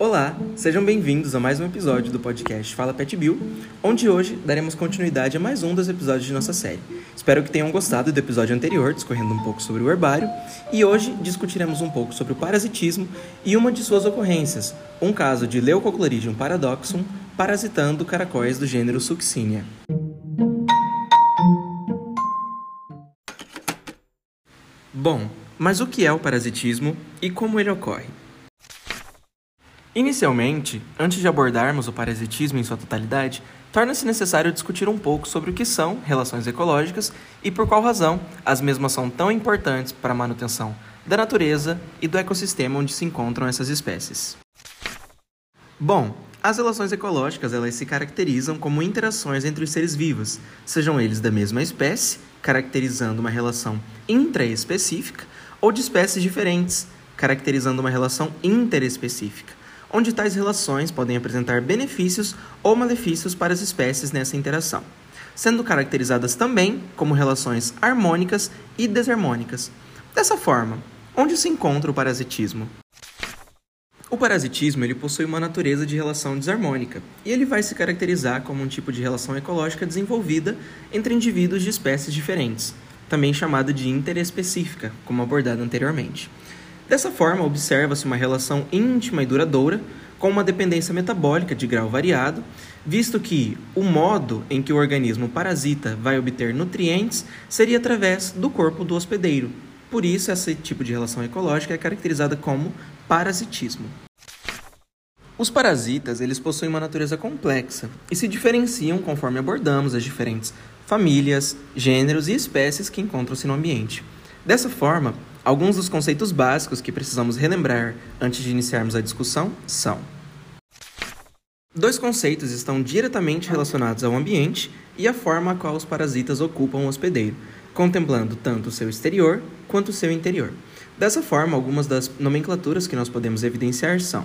Olá, sejam bem-vindos a mais um episódio do podcast Fala Pet Bill, onde hoje daremos continuidade a mais um dos episódios de nossa série. Espero que tenham gostado do episódio anterior, discorrendo um pouco sobre o herbário, e hoje discutiremos um pouco sobre o parasitismo e uma de suas ocorrências, um caso de Leucochloridium paradoxum parasitando caracóis do gênero Succinia. Bom, mas o que é o parasitismo e como ele ocorre? Inicialmente, antes de abordarmos o parasitismo em sua totalidade, torna-se necessário discutir um pouco sobre o que são relações ecológicas e por qual razão as mesmas são tão importantes para a manutenção da natureza e do ecossistema onde se encontram essas espécies. Bom, as relações ecológicas elas se caracterizam como interações entre os seres vivos, sejam eles da mesma espécie, caracterizando uma relação intraespecífica, ou de espécies diferentes, caracterizando uma relação interespecífica onde tais relações podem apresentar benefícios ou malefícios para as espécies nessa interação, sendo caracterizadas também como relações harmônicas e desarmônicas. Dessa forma, onde se encontra o parasitismo? O parasitismo ele possui uma natureza de relação desarmônica e ele vai se caracterizar como um tipo de relação ecológica desenvolvida entre indivíduos de espécies diferentes, também chamada de interespecífica, como abordado anteriormente. Dessa forma, observa-se uma relação íntima e duradoura com uma dependência metabólica de grau variado, visto que o modo em que o organismo parasita vai obter nutrientes seria através do corpo do hospedeiro. Por isso, esse tipo de relação ecológica é caracterizada como parasitismo. Os parasitas, eles possuem uma natureza complexa e se diferenciam conforme abordamos as diferentes famílias, gêneros e espécies que encontram-se no ambiente. Dessa forma, Alguns dos conceitos básicos que precisamos relembrar antes de iniciarmos a discussão são: Dois conceitos estão diretamente relacionados ao ambiente e à forma a qual os parasitas ocupam o hospedeiro, contemplando tanto o seu exterior quanto o seu interior. Dessa forma, algumas das nomenclaturas que nós podemos evidenciar são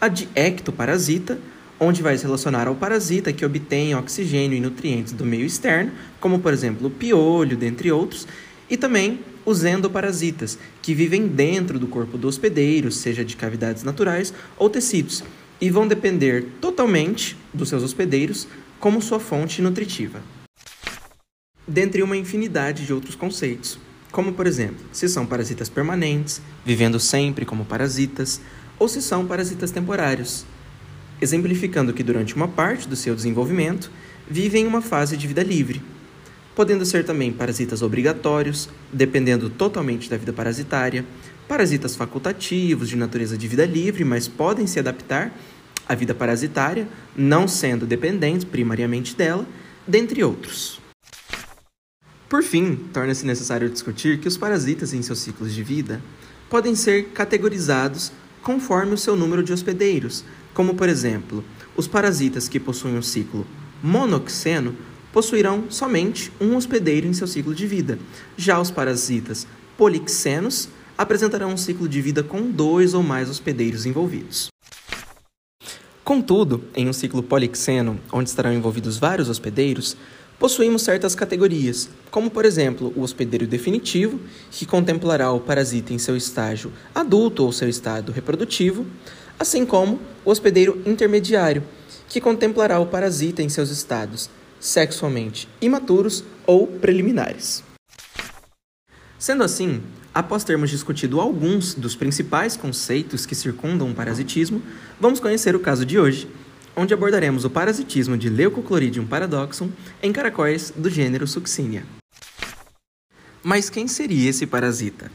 a de ectoparasita, onde vai se relacionar ao parasita que obtém oxigênio e nutrientes do meio externo, como por exemplo o piolho, dentre outros, e também os endoparasitas, que vivem dentro do corpo do hospedeiro, seja de cavidades naturais ou tecidos, e vão depender totalmente dos seus hospedeiros como sua fonte nutritiva. Dentre uma infinidade de outros conceitos, como por exemplo, se são parasitas permanentes, vivendo sempre como parasitas, ou se são parasitas temporários, exemplificando que durante uma parte do seu desenvolvimento vivem em uma fase de vida livre, podendo ser também parasitas obrigatórios, dependendo totalmente da vida parasitária, parasitas facultativos de natureza de vida livre, mas podem se adaptar à vida parasitária, não sendo dependentes primariamente dela, dentre outros. Por fim, torna-se necessário discutir que os parasitas em seus ciclos de vida podem ser categorizados conforme o seu número de hospedeiros, como por exemplo, os parasitas que possuem um ciclo monoxeno possuirão somente um hospedeiro em seu ciclo de vida. Já os parasitas polixenos apresentarão um ciclo de vida com dois ou mais hospedeiros envolvidos. Contudo, em um ciclo polixeno, onde estarão envolvidos vários hospedeiros, possuímos certas categorias, como por exemplo o hospedeiro definitivo, que contemplará o parasita em seu estágio adulto ou seu estado reprodutivo, assim como o hospedeiro intermediário, que contemplará o parasita em seus estados sexualmente imaturos ou preliminares. Sendo assim, após termos discutido alguns dos principais conceitos que circundam o parasitismo, vamos conhecer o caso de hoje, onde abordaremos o parasitismo de Leucochloridium paradoxum em caracóis do gênero Succinia. Mas quem seria esse parasita?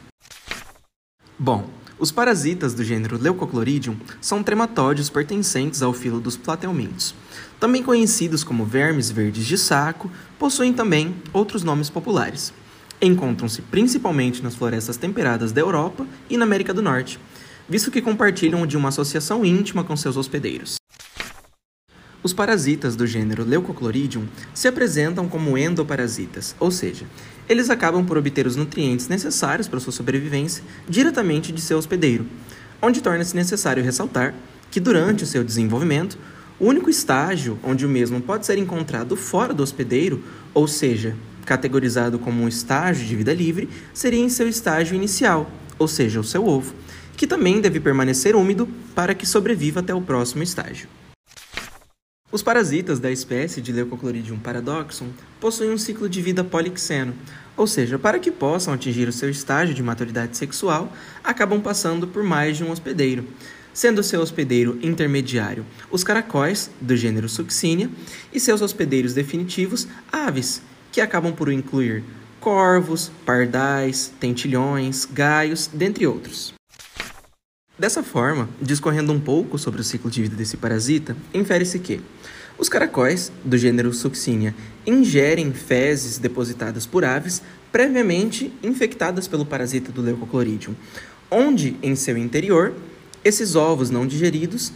Bom, os parasitas do gênero Leucochloridium são trematóides pertencentes ao filo dos platelmintos. Também conhecidos como vermes verdes de saco, possuem também outros nomes populares. Encontram-se principalmente nas florestas temperadas da Europa e na América do Norte, visto que compartilham de uma associação íntima com seus hospedeiros. Os parasitas do gênero Leucochloridium se apresentam como endoparasitas, ou seja, eles acabam por obter os nutrientes necessários para sua sobrevivência diretamente de seu hospedeiro, onde torna-se necessário ressaltar que durante o seu desenvolvimento, o único estágio onde o mesmo pode ser encontrado fora do hospedeiro, ou seja, categorizado como um estágio de vida livre, seria em seu estágio inicial, ou seja, o seu ovo, que também deve permanecer úmido para que sobreviva até o próximo estágio. Os parasitas da espécie de Leucochloridium paradoxum possuem um ciclo de vida polixeno, ou seja, para que possam atingir o seu estágio de maturidade sexual, acabam passando por mais de um hospedeiro, sendo seu hospedeiro intermediário os caracóis, do gênero Succinia, e seus hospedeiros definitivos, aves, que acabam por incluir corvos, pardais, tentilhões, gaios, dentre outros. Dessa forma, discorrendo um pouco sobre o ciclo de vida desse parasita, infere-se que os caracóis, do gênero Succinia, ingerem fezes depositadas por aves previamente infectadas pelo parasita do Leucochloridium, onde, em seu interior, esses ovos não digeridos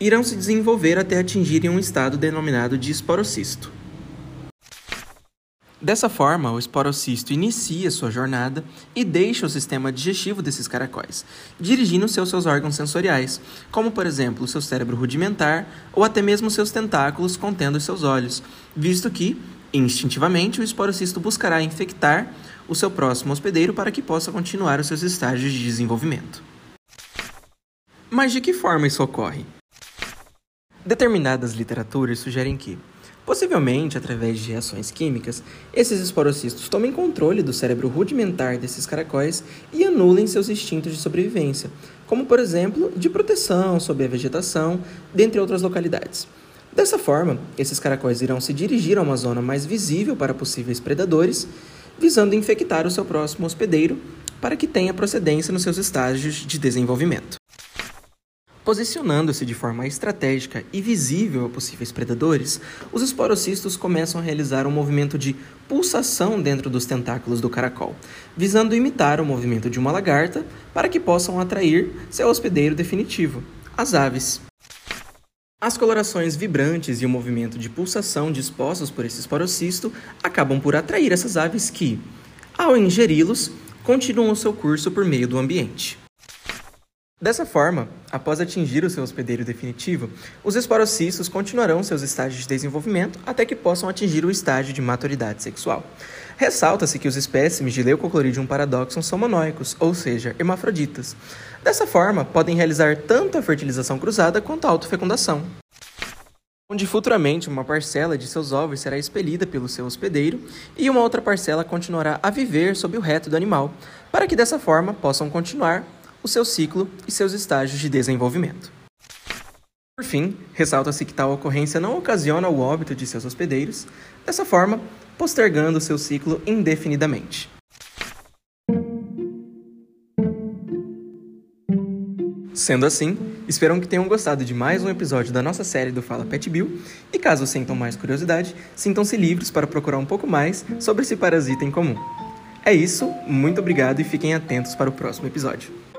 irão se desenvolver até atingirem um estado denominado de esporocisto. Dessa forma, o esporocisto inicia sua jornada e deixa o sistema digestivo desses caracóis, dirigindo-se aos seus órgãos sensoriais, como por exemplo o seu cérebro rudimentar ou até mesmo seus tentáculos contendo os seus olhos, visto que, instintivamente, o esporocisto buscará infectar o seu próximo hospedeiro para que possa continuar os seus estágios de desenvolvimento. Mas de que forma isso ocorre? Determinadas literaturas sugerem que, Possivelmente, através de reações químicas, esses esporocistos tomem controle do cérebro rudimentar desses caracóis e anulem seus instintos de sobrevivência, como por exemplo de proteção sobre a vegetação, dentre outras localidades. Dessa forma, esses caracóis irão se dirigir a uma zona mais visível para possíveis predadores, visando infectar o seu próximo hospedeiro para que tenha procedência nos seus estágios de desenvolvimento. Posicionando-se de forma estratégica e visível a possíveis predadores, os esporocistos começam a realizar um movimento de pulsação dentro dos tentáculos do caracol, visando imitar o movimento de uma lagarta para que possam atrair seu hospedeiro definitivo, as aves. As colorações vibrantes e o movimento de pulsação dispostos por esse esporocisto acabam por atrair essas aves que, ao ingeri-los, continuam o seu curso por meio do ambiente. Dessa forma, após atingir o seu hospedeiro definitivo, os esporocistos continuarão seus estágios de desenvolvimento até que possam atingir o estágio de maturidade sexual. Ressalta-se que os espécimes de Leucochloridium paradoxum são monóicos, ou seja, hermafroditas. Dessa forma, podem realizar tanto a fertilização cruzada quanto a autofecundação onde futuramente uma parcela de seus ovos será expelida pelo seu hospedeiro e uma outra parcela continuará a viver sob o reto do animal, para que dessa forma possam continuar o seu ciclo e seus estágios de desenvolvimento. Por fim, ressalta-se que tal ocorrência não ocasiona o óbito de seus hospedeiros, dessa forma, postergando seu ciclo indefinidamente. Sendo assim, espero que tenham gostado de mais um episódio da nossa série do Fala Pet Bill e caso sintam mais curiosidade, sintam-se livres para procurar um pouco mais sobre esse parasita em comum. É isso, muito obrigado e fiquem atentos para o próximo episódio.